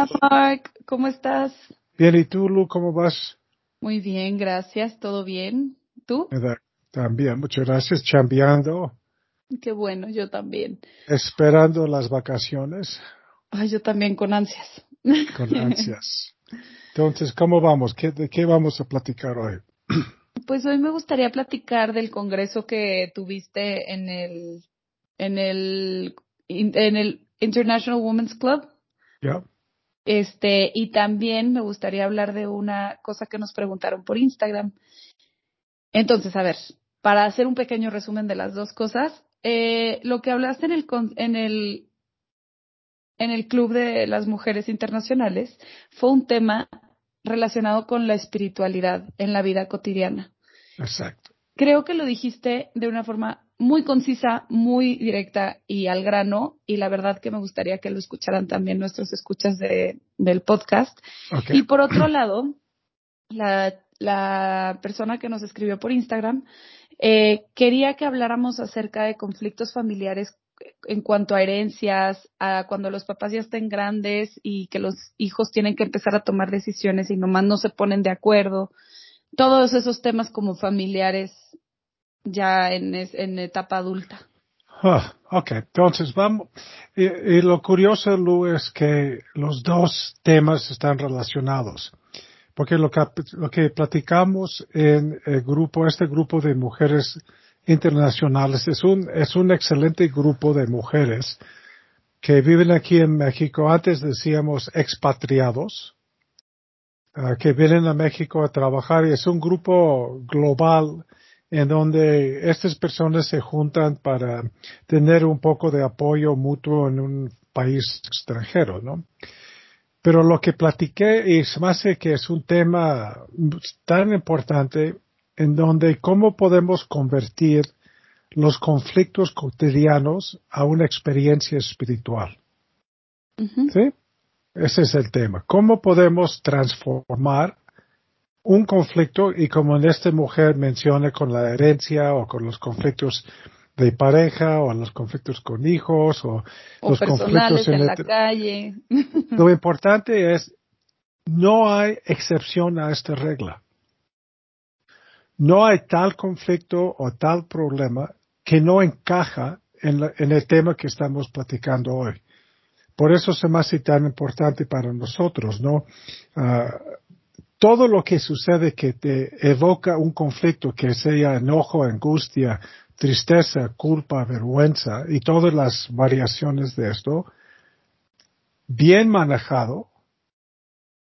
Hola, Mark. ¿Cómo estás? Bien, ¿y tú, Lu, cómo vas? Muy bien, gracias. ¿Todo bien? ¿Tú? También, muchas gracias. Chambeando. Qué bueno, yo también. Esperando las vacaciones. Ay, yo también con ansias. Con ansias. Entonces, ¿cómo vamos? ¿Qué, ¿De qué vamos a platicar hoy? Pues hoy me gustaría platicar del congreso que tuviste en el, en el, en el International Women's Club. Ya. Este, y también me gustaría hablar de una cosa que nos preguntaron por Instagram. Entonces, a ver, para hacer un pequeño resumen de las dos cosas, eh, lo que hablaste en el, en el, en el Club de las Mujeres Internacionales fue un tema relacionado con la espiritualidad en la vida cotidiana. Exacto. Creo que lo dijiste de una forma muy concisa, muy directa y al grano, y la verdad que me gustaría que lo escucharan también nuestros escuchas de, del podcast. Y por otro lado, la, la persona que nos escribió por Instagram eh, quería que habláramos acerca de conflictos familiares en cuanto a herencias, a cuando los papás ya estén grandes y que los hijos tienen que empezar a tomar decisiones y nomás no se ponen de acuerdo. Todos esos temas como familiares ya en, en etapa adulta. Ah, ok, entonces vamos. Y, lo curioso, Lu, es que los dos temas están relacionados. Porque lo que, lo que platicamos en el grupo, este grupo de mujeres internacionales, es un, es un excelente grupo de mujeres que viven aquí en México. Antes decíamos expatriados, ah, que vienen a México a trabajar y es un grupo global en donde estas personas se juntan para tener un poco de apoyo mutuo en un país extranjero, ¿no? Pero lo que platiqué y se me hace que es un tema tan importante en donde cómo podemos convertir los conflictos cotidianos a una experiencia espiritual. ¿Sí? Ese es el tema. ¿Cómo podemos transformar un conflicto y como en esta mujer menciona con la herencia o con los conflictos de pareja o los conflictos con hijos o, los conflictos en, la calle. Lo importante es no hay excepción a esta regla. No hay tal conflicto o tal problema que no encaja en, el tema que estamos platicando hoy. Por eso se me hace tan importante para nosotros, ¿no? Ah, todo lo que sucede que te evoca un conflicto, que sea enojo, angustia, tristeza, culpa, vergüenza y todas las variaciones de esto, bien manejado,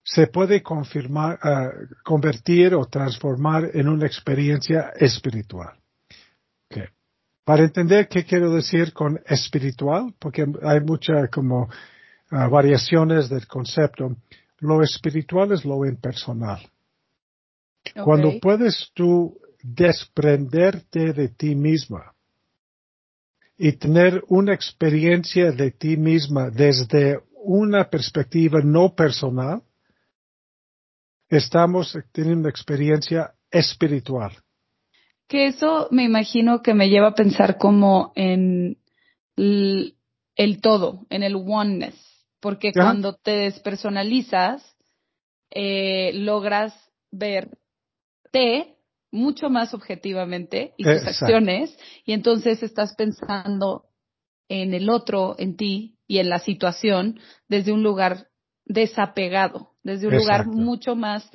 se puede confirmar, ah, convertir o transformar en una experiencia espiritual. Para entender qué quiero decir con espiritual, porque hay muchas como ah, variaciones del concepto, lo espiritual es lo impersonal. Cuando puedes tú desprenderte de ti misma y tener una experiencia de ti misma desde una perspectiva no personal, estamos teniendo una experiencia espiritual. Que eso me imagino que me lleva a pensar como en el, el todo, en el oneness porque cuando te despersonalizas, eh, logras verte mucho más objetivamente y tus acciones, y entonces estás pensando en el otro, en ti y en la situación desde un lugar desapegado, desde un lugar mucho más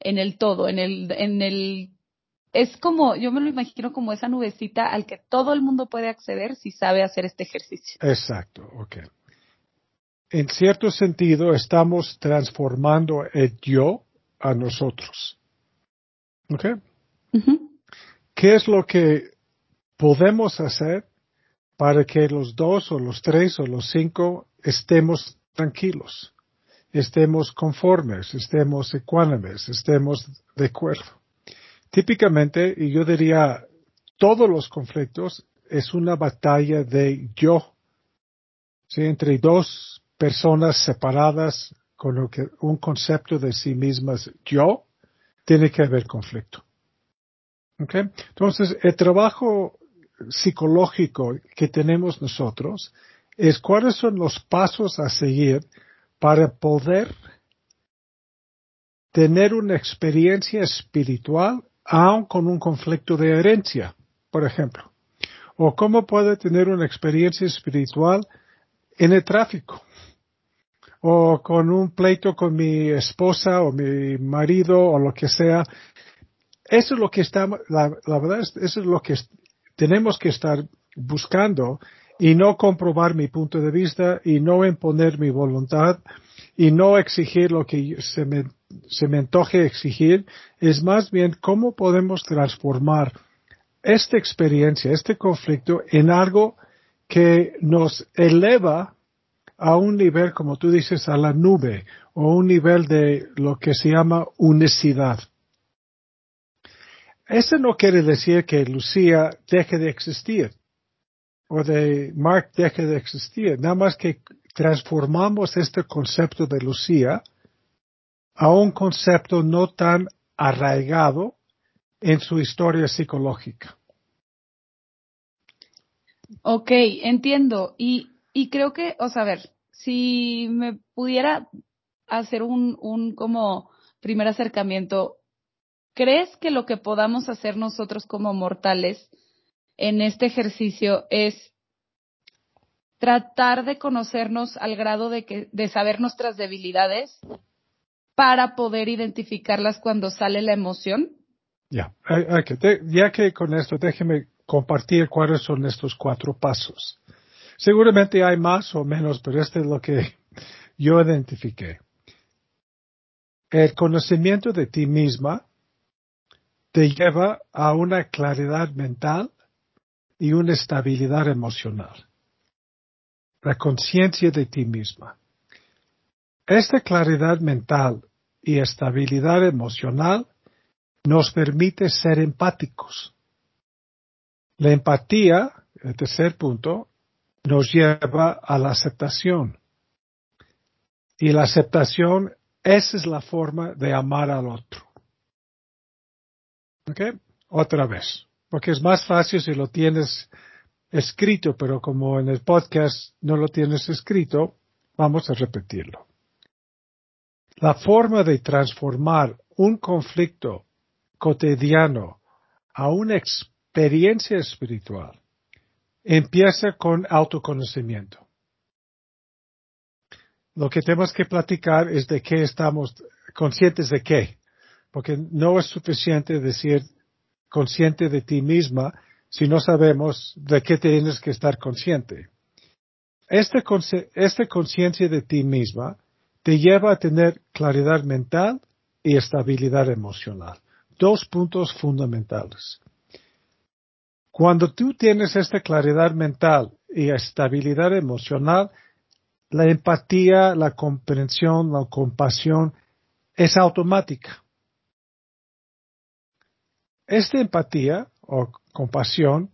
en el todo, en el, en el, es como, yo me lo imagino como esa nubecita al que todo el mundo puede acceder si sabe hacer este ejercicio. Exacto, ok en cierto sentido, estamos transformando el yo a nosotros. ¿Ok? ¿Qué es lo que podemos hacer para que los dos o los tres o los cinco estemos tranquilos, estemos conformes, estemos ecuánimes, estemos de acuerdo? Típicamente, y yo diría, todos los conflictos es una batalla de yo, ¿sí? entre dos personas separadas con lo que un concepto de sí mismas yo, tiene que haber conflicto. Okay? Entonces, el trabajo psicológico que tenemos nosotros es cuáles son los pasos a seguir para poder tener una experiencia espiritual aun con un conflicto de herencia, por ejemplo. O cómo puede tener una experiencia espiritual en el tráfico. O con un pleito con mi esposa o mi marido o lo que sea. Eso es lo que estamos, la, la verdad, es, eso es lo que tenemos que estar buscando y no comprobar mi punto de vista y no imponer mi voluntad y no exigir lo que se me, se me antoje exigir, es más bien cómo podemos transformar esta experiencia, este conflicto en algo que nos eleva a un nivel, como tú dices, a la nube o un nivel de lo que se llama unicidad. Eso no quiere decir que Lucía deje de existir o de Mark deje de existir, nada más que transformamos este concepto de Lucía a un concepto no tan arraigado en su historia psicológica. Ok, entiendo. Y, y creo que, o sea, a ver, si me pudiera hacer un, un como primer acercamiento, ¿crees que lo que podamos hacer nosotros como mortales en este ejercicio es tratar de conocernos al grado de que de saber nuestras debilidades para poder identificarlas cuando sale la emoción. Ya, ya que con esto déjeme compartir cuáles son estos cuatro pasos. Seguramente hay más o menos, pero este es lo que yo identifiqué. El conocimiento de ti misma te lleva a una claridad mental y una estabilidad emocional. La conciencia de ti misma. Esta claridad mental y estabilidad emocional nos permite ser empáticos. La empatía, el tercer punto, nos lleva a la aceptación. Y la aceptación, esa es la forma de amar al otro. ¿Ok? Otra vez porque es más fácil si lo tienes escrito, pero como en el podcast no lo tienes escrito, vamos a repetirlo. La forma de transformar un conflicto cotidiano a una experiencia espiritual empieza con autoconocimiento. Lo que tenemos que platicar es de qué estamos conscientes de qué, porque no es suficiente decir consciente de ti misma si no sabemos de qué tienes que estar consciente. Esta, esta conciencia de ti misma te lleva a tener claridad mental y estabilidad emocional. Dos puntos fundamentales. Cuando tú tienes esta claridad mental y estabilidad emocional, la empatía, la comprensión, la compasión es automática. Esta empatía o compasión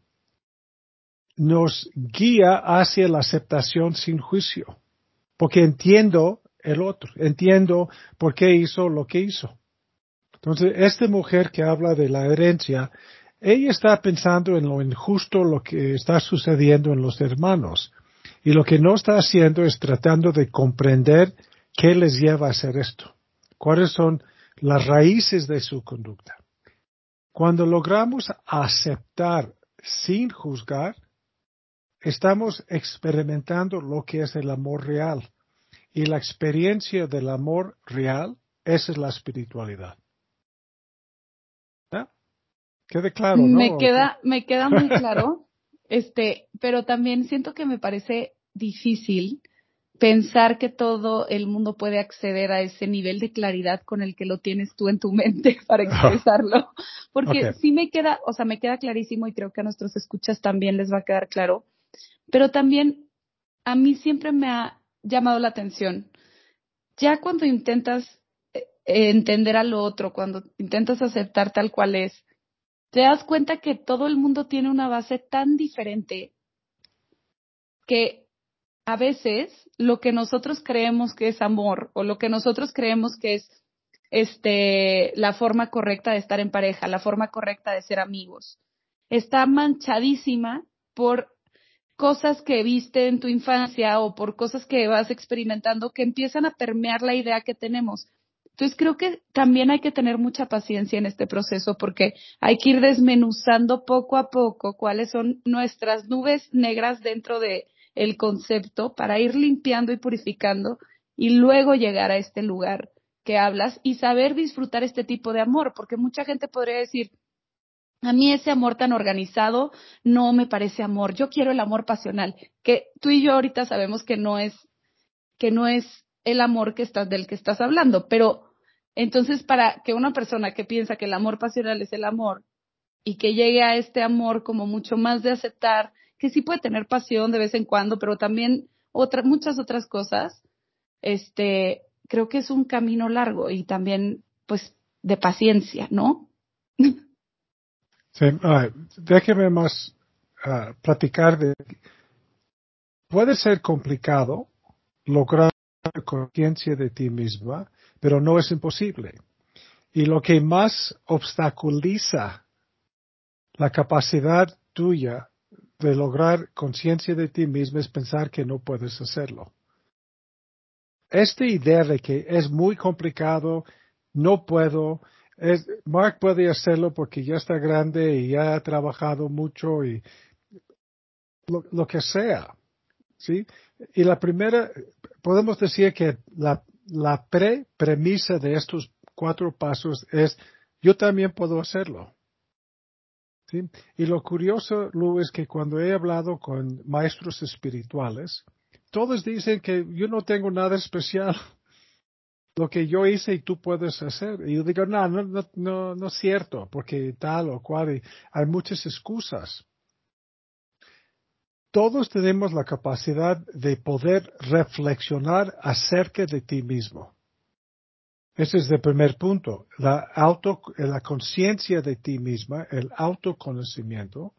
nos guía hacia la aceptación sin juicio, porque entiendo el otro, entiendo por qué hizo lo que hizo. Entonces, esta mujer que habla de la herencia, ella está pensando en lo injusto, lo que está sucediendo en los hermanos. Y lo que no está haciendo es tratando de comprender qué les lleva a hacer esto, cuáles son las raíces de su conducta. Cuando logramos aceptar sin juzgar, estamos experimentando lo que es el amor real. Y la experiencia del amor real, esa es la espiritualidad. Quede claro, ¿no? Me queda, me queda muy claro. este, pero también siento que me parece difícil pensar que todo el mundo puede acceder a ese nivel de claridad con el que lo tienes tú en tu mente para expresarlo. Porque sí me queda, o sea, me queda clarísimo y creo que a nuestros escuchas también les va a quedar claro. Pero también a mí siempre me ha llamado la atención. Ya cuando intentas eh, entender al otro, cuando intentas aceptar tal cual es, te das cuenta que todo el mundo tiene una base tan diferente que a veces lo que nosotros creemos que es amor o lo que nosotros creemos que es este la forma correcta de estar en pareja, la forma correcta de ser amigos, está manchadísima por cosas que viste en tu infancia o por cosas que vas experimentando que empiezan a permear la idea que tenemos. Entonces creo que también hay que tener mucha paciencia en este proceso porque hay que ir desmenuzando poco a poco cuáles son nuestras nubes negras dentro de el concepto para ir limpiando y purificando y luego llegar a este lugar que hablas y saber disfrutar este tipo de amor, porque mucha gente podría decir, a mí ese amor tan organizado no me parece amor. Yo quiero el amor pasional, que tú y yo ahorita sabemos que no es que no es el amor que estás del que estás hablando, pero entonces para que una persona que piensa que el amor pasional es el amor y que llegue a este amor como mucho más de aceptar que sí puede tener pasión de vez en cuando, pero también otras muchas otras cosas, este, creo que es un camino largo y también pues de paciencia, ¿no? Sí, déjeme más uh, platicar de... Puede ser complicado lograr conciencia de ti misma, pero no es imposible. Y lo que más obstaculiza la capacidad tuya de lograr conciencia de ti misma es pensar que no puedes hacerlo. Esta idea de que es muy complicado, no puedo, Mark puede hacerlo porque ya está grande y ya ha trabajado mucho y lo, que sea. ¿sí? Y la primera, podemos decir que la, la pre-premisa de estos cuatro pasos es, yo también puedo hacerlo. ¿Sí? Y lo curioso, Lu, es que cuando he hablado con maestros espirituales, todos dicen que yo no tengo nada especial lo que yo hice y tú puedes hacer. Y yo digo, no, no, no, no, no es cierto, porque tal o cual, hay muchas excusas. Todos tenemos la capacidad de poder reflexionar acerca de ti mismo. Ese es el primer punto. La auto, la conciencia de ti misma, el autoconocimiento,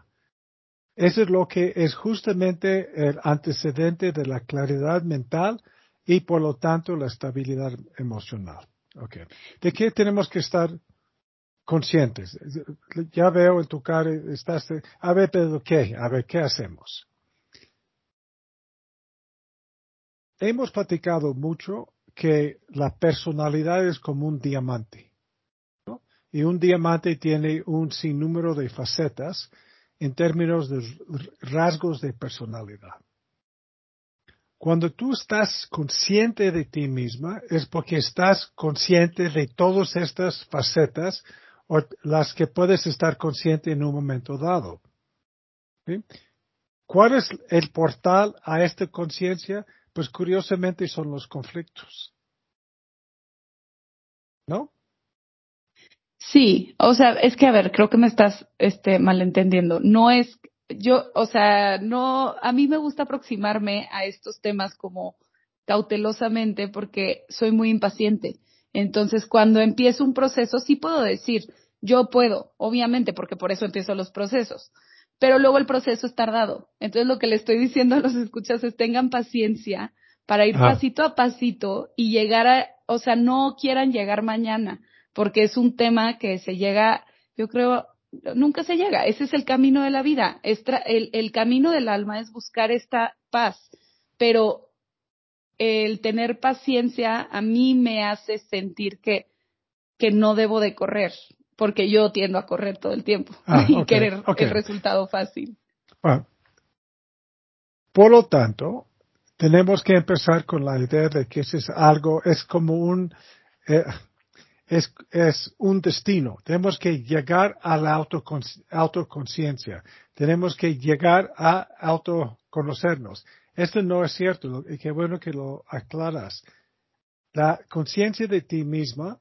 eso es lo que es justamente el antecedente de la claridad mental y por lo tanto la estabilidad emocional. Okay. ¿De qué tenemos que estar conscientes? Ya veo en tu cara, estás, a ver, pero ¿qué? A ver, ¿qué hacemos? Hemos platicado mucho que la personalidad es como un diamante. ¿no? Y un diamante tiene un sinnúmero de facetas en términos de rasgos de personalidad. Cuando tú estás consciente de ti misma es porque estás consciente de todas estas facetas o las que puedes estar consciente en un momento dado. ¿Cuál es el portal a esta conciencia? Pues curiosamente son los conflictos. ¿No? Sí, o sea, es que a ver, creo que me estás este malentendiendo. No es yo, o sea, no, a mí me gusta aproximarme a estos temas como cautelosamente porque soy muy impaciente. Entonces, cuando empiezo un proceso, sí puedo decir, yo puedo, obviamente, porque por eso empiezo los procesos. Pero luego el proceso es tardado. Entonces, lo que le estoy diciendo a los escuchas es tengan paciencia para ir pasito a pasito y llegar a, o sea, no quieran llegar mañana, porque es un tema que se llega, yo creo, nunca se llega. Ese es el camino de la vida. El, el camino del alma es buscar esta paz, pero el tener paciencia a mí me hace sentir que, que no debo de correr, porque yo tiendo a correr todo el tiempo ah, y querer el resultado fácil. por lo tanto, tenemos que empezar con la idea de que ese es algo, es como un, eh, es, es un destino. Tenemos que llegar a la autoconciencia. Tenemos que llegar a autoconocernos. Esto no es cierto y qué bueno que lo aclaras. La conciencia de ti misma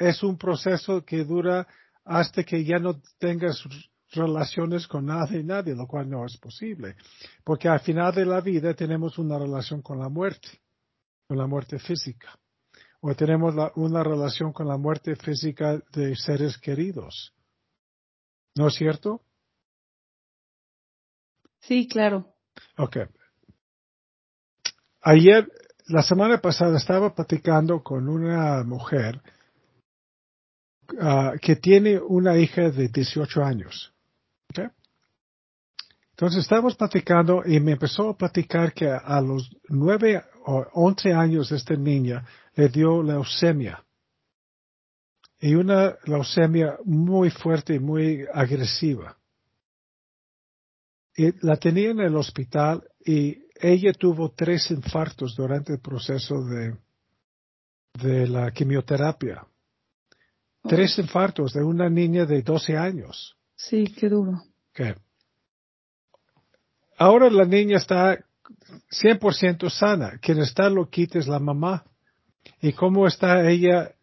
es un proceso que dura hasta que ya no tengas relaciones con nadie y nadie, lo cual no es posible. Porque al final de la vida tenemos una relación con la muerte, con la muerte física o tenemos una relación con la muerte física de seres queridos. ¿No es cierto? Sí, claro. Ok. Ayer, la semana pasada, estaba platicando con una mujer ah, que tiene una hija de 18 años. Entonces estábamos platicando y me empezó a platicar que a los nueve o once años esta niña le dio leucemia. Y una leucemia muy fuerte y muy agresiva. Y la tenía en el hospital y ella tuvo tres infartos durante el proceso de, de la quimioterapia. Tres infartos de una niña de 12 años. Sí, qué duro. Ahora la niña está 100% sana. Quien está loquita es la mamá. ¿Y cómo está ella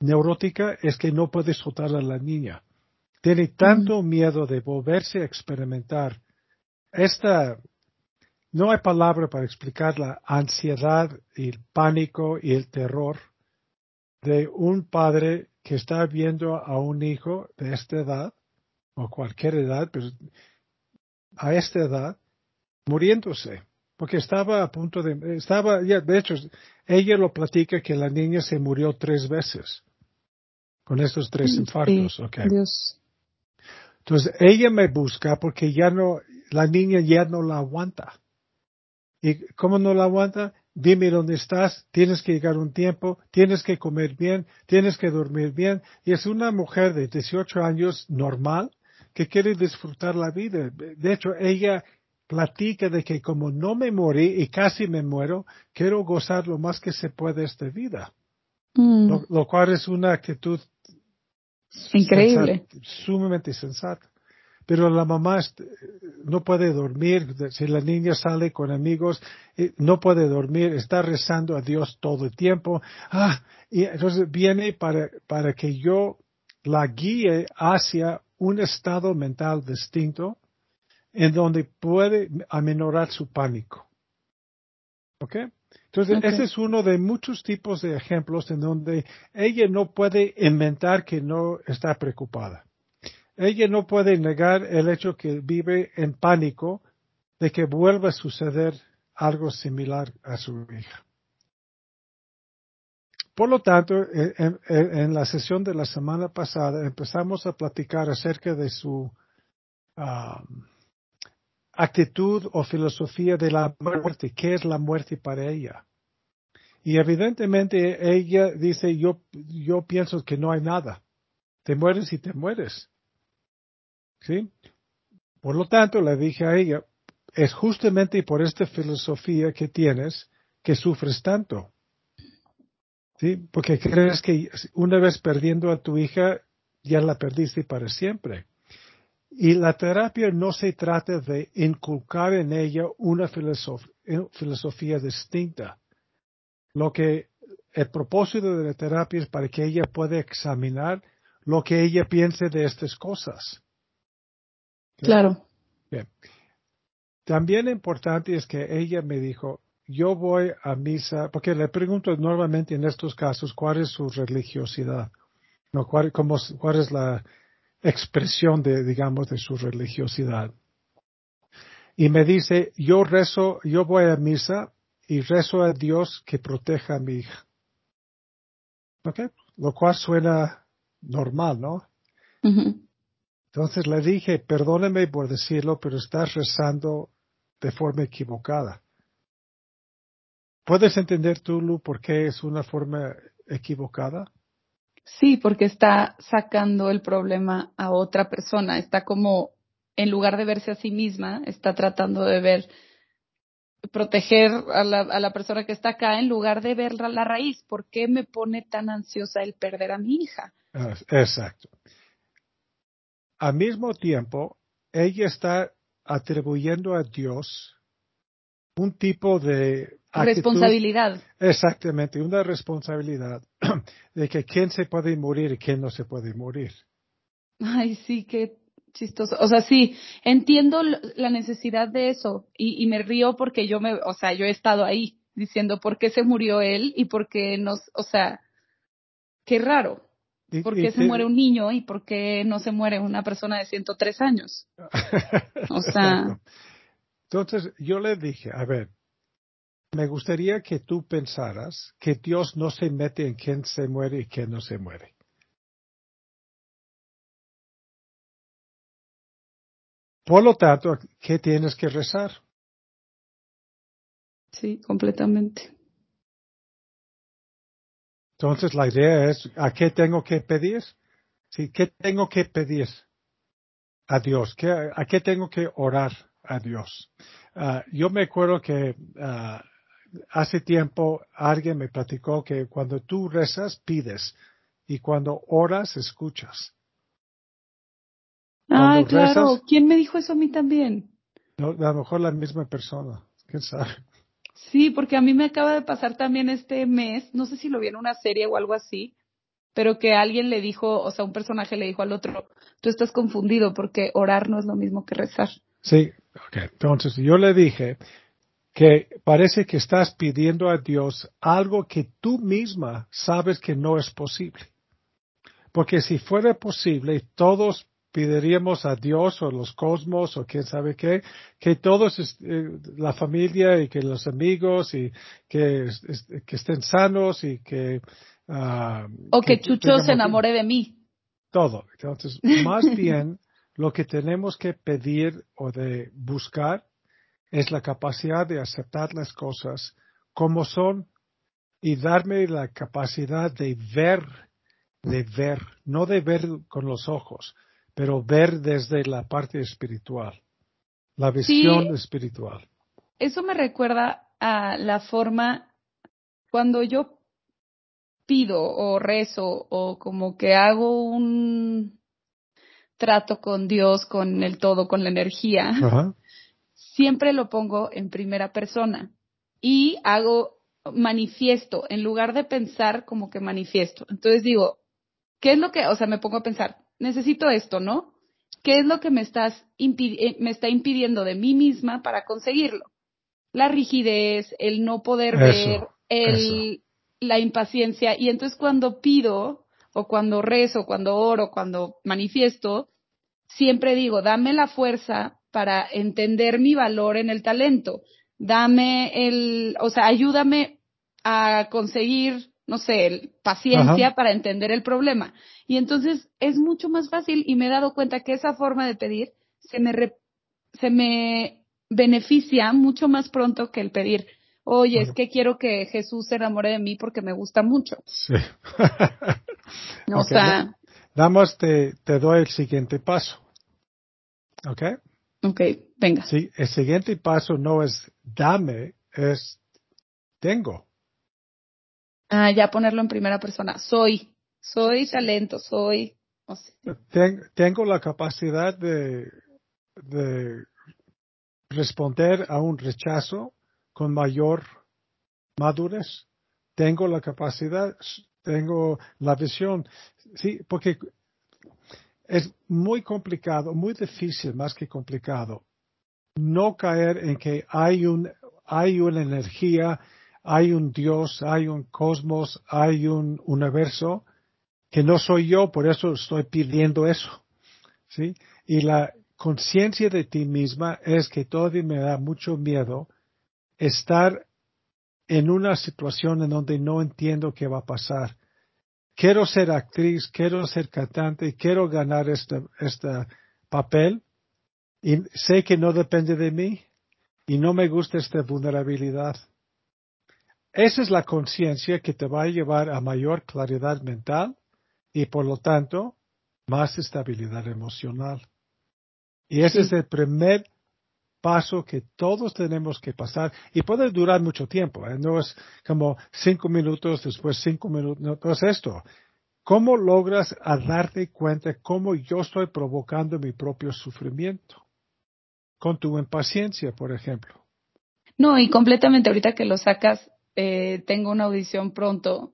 neurótica? Es que no puede soltar a la niña. Tiene tanto miedo de volverse a experimentar. Esta, no hay palabra para explicar la ansiedad y el pánico y el terror de un padre que está viendo a un hijo de esta edad, o cualquier edad, pero a esta edad, muriéndose, porque estaba a punto de, estaba, ya, de hecho, ella lo platica que la niña se murió tres veces con estos tres infartos, Entonces ella me busca porque ya no, la niña ya no la aguanta. ¿Y cómo no la aguanta? Dime dónde estás, tienes que llegar un tiempo, tienes que comer bien, tienes que dormir bien. Y es una mujer de 18 años normal que quiere disfrutar la vida. De hecho, ella platica de que como no me morí y casi me muero, quiero gozar lo más que se puede esta vida. Mm. Lo, cual es una actitud increíble, sumamente sensata. Pero la mamá no puede dormir, si la niña sale con amigos, eh, no puede dormir, está rezando a Dios todo el tiempo. Ah, y entonces viene para, para que yo la guíe hacia un estado mental distinto en donde puede aminorar su pánico. ¿Ok? Entonces, ese es uno de muchos tipos de ejemplos en donde ella no puede inventar que no está preocupada. Ella no puede negar el hecho que vive en pánico de que vuelva a suceder algo similar a su hija. Por lo tanto, en, la sesión de la semana pasada empezamos a platicar acerca de su ah, actitud o filosofía de la muerte, qué es la muerte para ella. Y evidentemente ella dice, yo, yo pienso que no hay nada. Te mueres y te mueres. ¿Sí? Por lo tanto, le dije a ella, es justamente por esta filosofía que tienes que sufres tanto. ¿Sí? Porque crees que una vez perdiendo a tu hija, ya la perdiste para siempre. Y la terapia no se trata de inculcar en ella una filosofía distinta. Lo que el propósito de la terapia es para que ella pueda examinar lo que ella piense de estas cosas. Claro. Bien. También importante es que ella me dijo, yo voy a misa, porque le pregunto normalmente en estos casos cuál es su religiosidad, no, cuál, cuál es la, expresión de, digamos, de su religiosidad. Y me dice, yo rezo, yo voy a misa y rezo a Dios que proteja a mi hija. ¿Ok? Lo cual suena normal, ¿no? Entonces le dije, perdóneme por decirlo, pero estás rezando de forma equivocada. ¿Puedes entender tú, Lu, por qué es una forma equivocada? Sí, porque está sacando el problema a otra persona, está como, en lugar de verse a sí misma, está tratando de ver, proteger a la, a la persona que está acá en lugar de ver la, la raíz. ¿Por qué me pone tan ansiosa el perder a mi hija? Exacto. Al mismo tiempo, ella está atribuyendo a Dios un tipo de responsabilidad. Exactamente, una responsabilidad de que quién se puede morir y quién no se puede morir. Ay, sí, qué chistoso. O sea, sí, entiendo la necesidad de eso y, y me río porque yo me, o sea, yo he estado ahí diciendo por qué se murió él y por qué nos, o sea, qué raro. ¿Por qué se muere un niño y por qué no se muere una persona de 103 años? O sea. Entonces yo le dije, a ver, me gustaría que tú pensaras que Dios no se mete en quién se muere y quién no se muere. Por lo tanto, ¿qué tienes que rezar? Sí, completamente. Entonces la idea es, ¿a qué tengo que pedir? Sí, ¿qué tengo que pedir a Dios? ¿A qué tengo que orar a Dios? Ah, yo me acuerdo que ah, hace tiempo alguien me platicó que cuando tú rezas, pides y cuando oras, escuchas. Ay, claro. ¿Quién me dijo eso a mí también? No, a lo mejor la misma persona. ¿Quién sabe? Sí, porque a mí me acaba de pasar también este mes, no sé si lo vi en una serie o algo así, pero que alguien le dijo, o sea, un personaje le dijo al otro, tú estás confundido porque orar no es lo mismo que rezar. Sí, ok. Entonces yo le dije que parece que estás pidiendo a Dios algo que tú misma sabes que no es posible. Porque si fuera posible, todos pediríamos a Dios o los cosmos o quién sabe qué, que todos, eh, la familia y que los amigos y que, que estén sanos y que... Uh, o que, Chucho se enamore de mí. Todo. Entonces, más bien, lo que tenemos que pedir o de buscar es la capacidad de aceptar las cosas como son y darme la capacidad de ver, de ver, no de ver con los ojos, pero ver desde la parte espiritual, la visión espiritual. Eso me recuerda a la forma cuando yo pido o rezo o como que hago un trato con Dios, con el todo, con la energía, siempre lo pongo en primera persona y hago manifiesto en lugar de pensar como que manifiesto. Entonces digo, ¿qué es lo que, o sea, me pongo a pensar, necesito esto, ¿no? ¿Qué es lo que me, estás eh, me está impidiendo de mí misma para conseguirlo? La rigidez, el no poder ver, el, la impaciencia. Y entonces cuando pido, o cuando rezo, cuando oro, cuando manifiesto, siempre digo, dame la fuerza para entender mi valor en el talento. Dame el, o sea, ayúdame a conseguir no sé, paciencia para entender el problema. Y entonces es mucho más fácil y me he dado cuenta que esa forma de pedir se me, se me beneficia mucho más pronto que el pedir, oye, es que quiero que Jesús se enamore de mí porque me gusta mucho. Sí. o sea. Damos, te, te doy el siguiente paso. ¿Ok? Ok, venga. Sí, el siguiente paso no es dame, es tengo. Ah, ya ponerlo en primera persona. Soy, soy talento, soy. tengo la capacidad de, de responder a un rechazo con mayor madurez. Tengo la capacidad, tengo la visión. Sí, porque es muy complicado, muy difícil, más que complicado, no caer en que hay un, hay una energía hay un Dios, hay un cosmos, hay un universo que no soy yo, por eso estoy pidiendo eso. ¿Sí? Y la conciencia de ti misma es que todavía me da mucho miedo estar en una situación en donde no entiendo qué va a pasar. Quiero ser actriz, quiero ser cantante, quiero ganar este, este papel y sé que no depende de mí y no me gusta esta vulnerabilidad. Esa es la conciencia que te va a llevar a mayor claridad mental y por lo tanto más estabilidad emocional. Y ese es el primer paso que todos tenemos que pasar y puede durar mucho tiempo. ¿eh? No es como cinco minutos, después cinco minutos, no, es esto. ¿Cómo logras a darte cuenta cómo yo estoy provocando mi propio sufrimiento? Con tu impaciencia, por ejemplo. No, y completamente ahorita que lo sacas, eh, tengo una audición pronto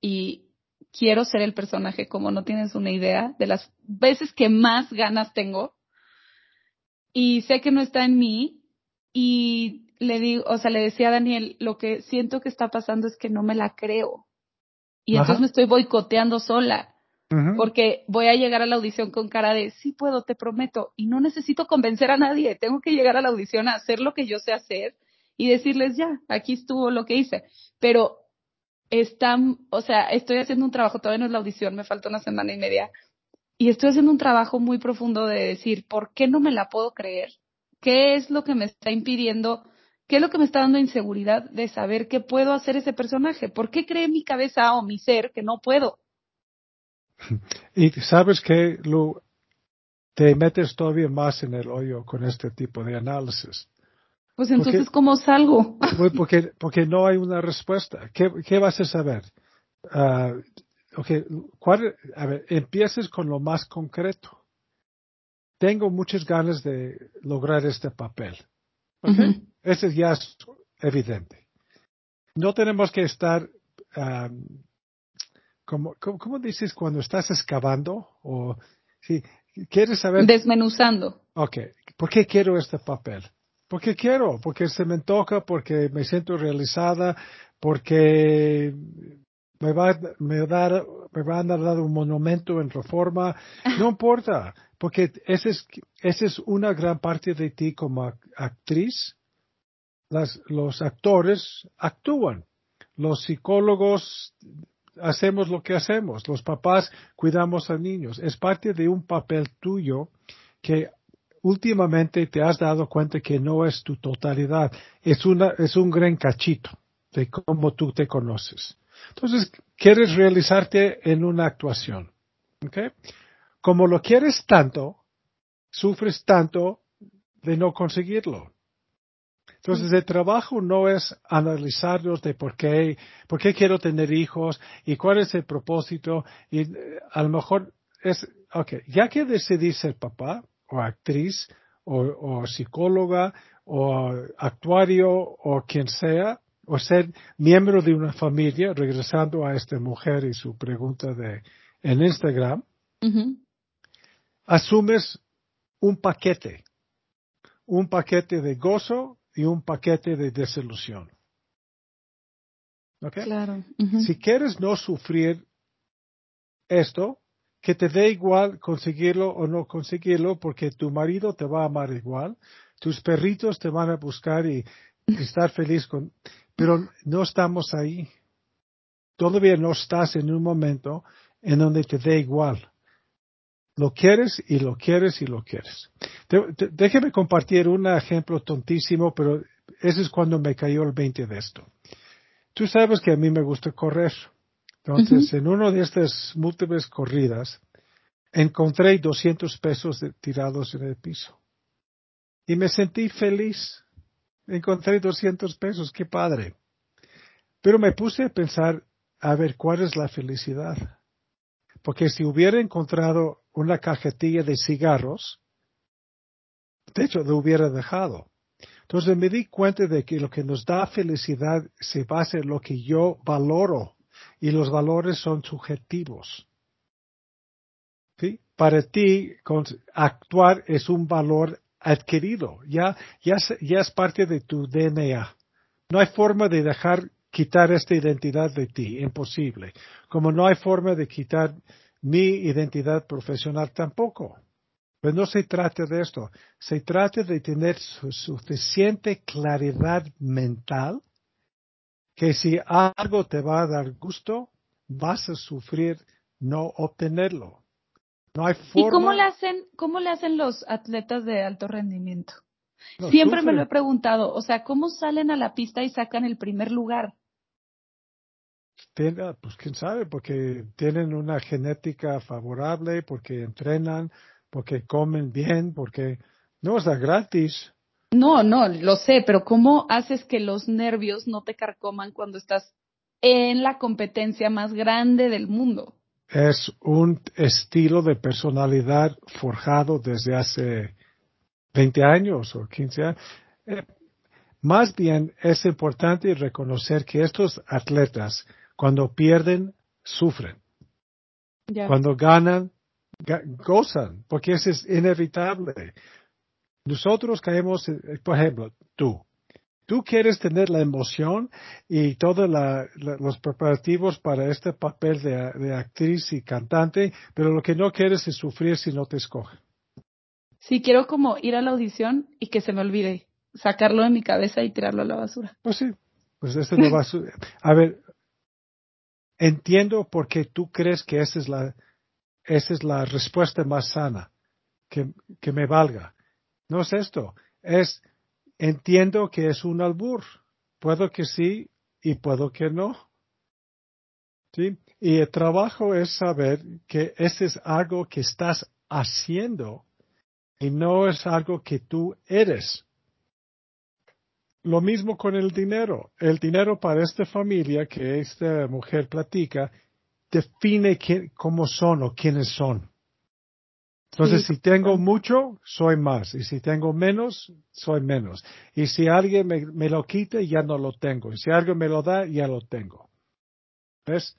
y quiero ser el personaje como no tienes una idea de las veces que más ganas tengo y sé que no está en mí y le digo, o sea, le decía a Daniel, lo que siento que está pasando es que no me la creo. Y entonces me estoy boicoteando sola. Porque voy a llegar a la audición con cara de, sí puedo, te prometo, y no necesito convencer a nadie, tengo que llegar a la audición a hacer lo que yo sé hacer y decirles ya, aquí estuvo lo que hice. Pero están, o sea, estoy haciendo un trabajo, todavía no es la audición, me falta una semana y media. y estoy haciendo un trabajo muy profundo de decir, ¿por qué no me la puedo creer? ¿Qué es lo que me está impidiendo? ¿Qué es lo que me está dando inseguridad de saber que puedo hacer ese personaje? ¿Por qué cree mi cabeza o mi ser que no puedo? Y sabes que lo, te metes todavía más en el hoyo con este tipo de análisis. Pues entonces, ¿cómo salgo? Porque, porque no hay una respuesta. ¿Qué, qué vas a saber? Uh, okay, ¿cuál, a ver, empieces con lo más concreto. Tengo muchas ganas de lograr este papel. Okay? Ese ya es evidente. No tenemos que estar, um, como, ¿cómo, dices cuando estás excavando? O, si quieres saber. Desmenuzando. Ok, ¿por qué quiero este papel? Porque quiero, porque se me toca, porque me siento realizada, porque me va, me, dar, me van a dar un monumento en reforma. No importa, porque esa es, esa es una gran parte de ti como actriz. Las, los actores actúan. Los psicólogos hacemos lo que hacemos. Los papás cuidamos a niños. Es parte de un papel tuyo que últimamente te has dado cuenta que no es tu totalidad, es, una, es un gran cachito de cómo tú te conoces. Entonces, quieres realizarte en una actuación. ¿okay? Como lo quieres tanto, sufres tanto de no conseguirlo. Entonces, el trabajo no es analizarlos de por qué, por qué quiero tener hijos y cuál es el propósito. Y eh, a lo mejor es, ok, ya que decidí ser papá, o actriz o, psicóloga o actuario o quien sea, o ser miembro de una familia, regresando a esta mujer y su pregunta de en Instagram, asumes un paquete, un paquete de gozo y un paquete de desilusión. ¿Okay? Claro. Si quieres no sufrir esto, que te dé igual conseguirlo o no conseguirlo porque tu marido te va a amar igual, tus perritos te van a buscar y, estar feliz con, pero no estamos ahí. Todavía no estás en un momento en donde te dé igual. Lo quieres y lo quieres y lo quieres. déjeme compartir un ejemplo tontísimo, pero ese es cuando me cayó el 20 de esto. Tú sabes que a mí me gusta correr. Entonces, en una de estas múltiples corridas, encontré 200 pesos tirados en el piso. Y me sentí feliz. Encontré 200 pesos, qué padre. Pero me puse a pensar, a ver, ¿cuál es la felicidad? Porque si hubiera encontrado una cajetilla de cigarros, de hecho, lo hubiera dejado. Entonces me di cuenta de que lo que nos da felicidad se basa en lo que yo valoro y los valores son subjetivos. ¿Sí? Para ti, actuar es un valor adquirido, ya, ya, ya es parte de tu DNA. No hay forma de dejar quitar esta identidad de ti, imposible. Como no hay forma de quitar mi identidad profesional tampoco. Pero no se trata de esto, se trata de tener suficiente claridad mental que si algo te va a dar gusto, vas a sufrir no obtenerlo. No hay forma. ¿Y cómo le hacen, cómo le hacen los atletas de alto rendimiento? Siempre me lo he preguntado, o sea, ¿cómo salen a la pista y sacan el primer lugar? pues quién sabe, porque tienen una genética favorable, porque entrenan, porque comen bien, porque no es gratis. No, no, lo sé, pero ¿cómo haces que los nervios no te carcoman cuando estás en la competencia más grande del mundo? Es un estilo de personalidad forjado desde hace 20 años o 15 años. Eh, más bien es importante reconocer que estos atletas, cuando pierden, sufren. Cuando ganan, gozan, porque eso es inevitable. Nosotros caemos, eh, por ejemplo, tú. Tú quieres tener la emoción y todos los preparativos para este papel de, actriz y cantante, pero lo que no quieres es sufrir si no te escogen. Sí, quiero como ir a la audición y que se me olvide, sacarlo de mi cabeza y tirarlo a la basura. Pues sí, pues eso no va a... A ver, entiendo por qué tú crees que esa es la, esa es la respuesta más sana, que, que me valga. No es esto, es entiendo que es un albur. Puedo que sí y puedo que no. ¿Sí? Y el trabajo es saber que ese es algo que estás haciendo y no es algo que tú eres. Lo mismo con el dinero. El dinero para esta familia que esta mujer platica define cómo son o quiénes son. Entonces, si tengo mucho, soy más. Y si tengo menos, soy menos. Y si alguien me, lo quita, ya no lo tengo. Y si alguien me lo da, ya lo tengo. ¿Ves?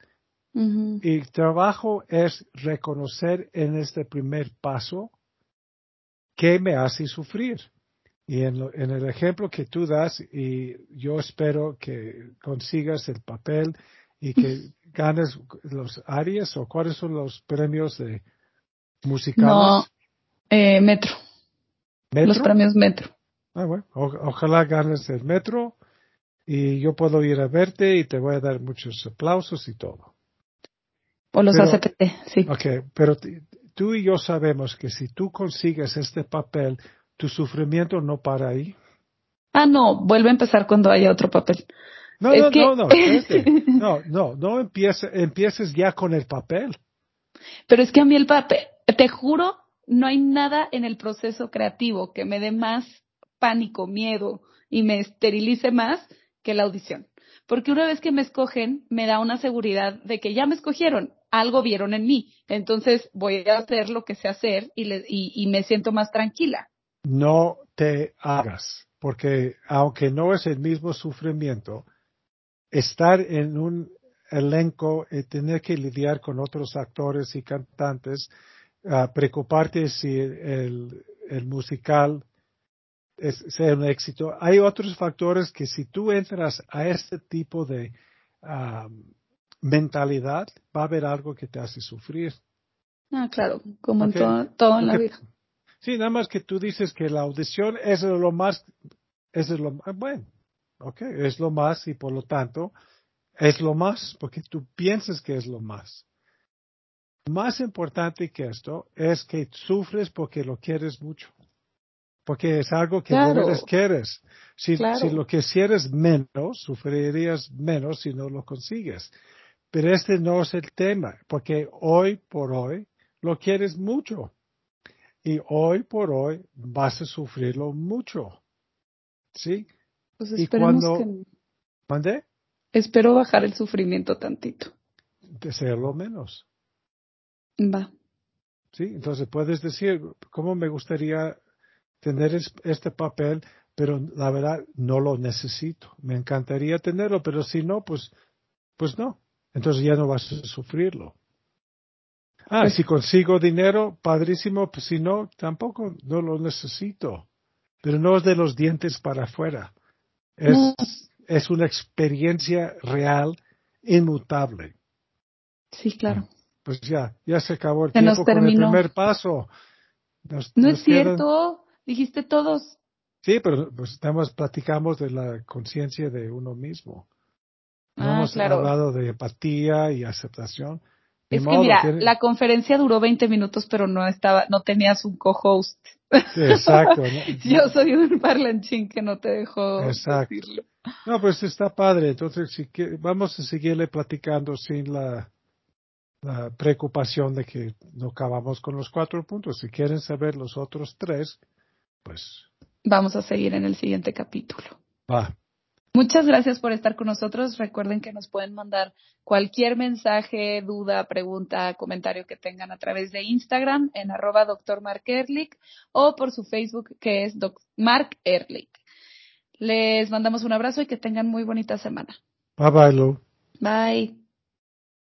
Y trabajo es reconocer en este primer paso qué me hace sufrir. Y en, en, el ejemplo que tú das, y yo espero que consigas el papel y que ganes los Aries o cuáles son los premios de musicales. No, eh, metro. Los premios Metro. Ah, bueno, ojalá ganes el Metro y yo puedo ir a verte y te voy a dar muchos aplausos y todo. O los ACPT, sí. Ok, pero tú y yo sabemos que si tú consigues este papel, tu sufrimiento no para ahí. Ah, no, vuelve a empezar cuando haya otro papel. No, no, no, no, no, no, no empieces, empieces ya con el papel. Pero es que a mí el papel, te juro, no hay nada en el proceso creativo que me dé más pánico, miedo y me esterilice más que la audición. Porque una vez que me escogen, me da una seguridad de que ya me escogieron, algo vieron en mí. Entonces voy a hacer lo que sé hacer y, y me siento más tranquila. No te hagas, porque aunque no es el mismo sufrimiento, estar en un elenco y tener que lidiar con otros actores y cantantes, uh, preocuparte si el, el musical es, sea un éxito. Hay otros factores que si tú entras a este tipo de mentalidad, va a haber algo que te hace sufrir. Ah, claro, como en todo, en la vida. Sí, nada más que tú dices que la audición es lo más, es lo más, bueno, ok, es lo más y por lo tanto es lo más, porque tú piensas que es lo más. Más importante que esto es que sufres porque lo quieres mucho. Porque es algo que no quieres. Si, si lo quisieras menos, sufrirías menos si no lo consigues. Pero este no es el tema, porque hoy por hoy lo quieres mucho. Y hoy por hoy vas a sufrirlo mucho. ¿Sí? Pues y cuando... ¿Mande? Espero bajar el sufrimiento tantito. lo menos. Va. Sí, entonces puedes decir, ¿cómo me gustaría tener este papel? Pero la verdad no lo necesito. Me encantaría tenerlo, pero si no, pues, pues no. Entonces ya no vas a sufrirlo. Ah, pues si consigo dinero, padrísimo, pues si no, tampoco no lo necesito. Pero no es de los dientes para afuera. Es, es una experiencia real, inmutable. Sí, claro. Pues ya, ya se acabó el tiempo con el primer paso. no es cierto, dijiste todos. Sí, pero pues estamos, platicamos de la conciencia de uno mismo. No ah, hemos hablado de empatía y aceptación. es que mira, la conferencia duró 20 minutos, pero no estaba, no tenías un co-host. exacto. Yo soy un parlanchín que no te dejó decirlo. No, pues está padre. Entonces, si vamos a seguirle platicando sin la, la, preocupación de que no acabamos con los cuatro puntos. Si quieren saber los otros tres, pues. Vamos a seguir en el siguiente capítulo. Va. Muchas gracias por estar con nosotros. Recuerden que nos pueden mandar cualquier mensaje, duda, pregunta, comentario que tengan a través de Instagram en arroba doctor Mark Ehrlich o por su Facebook que es doc Mark Ehrlich. Les mandamos un abrazo y que tengan muy bonita semana. Bye bye, Lou. Bye.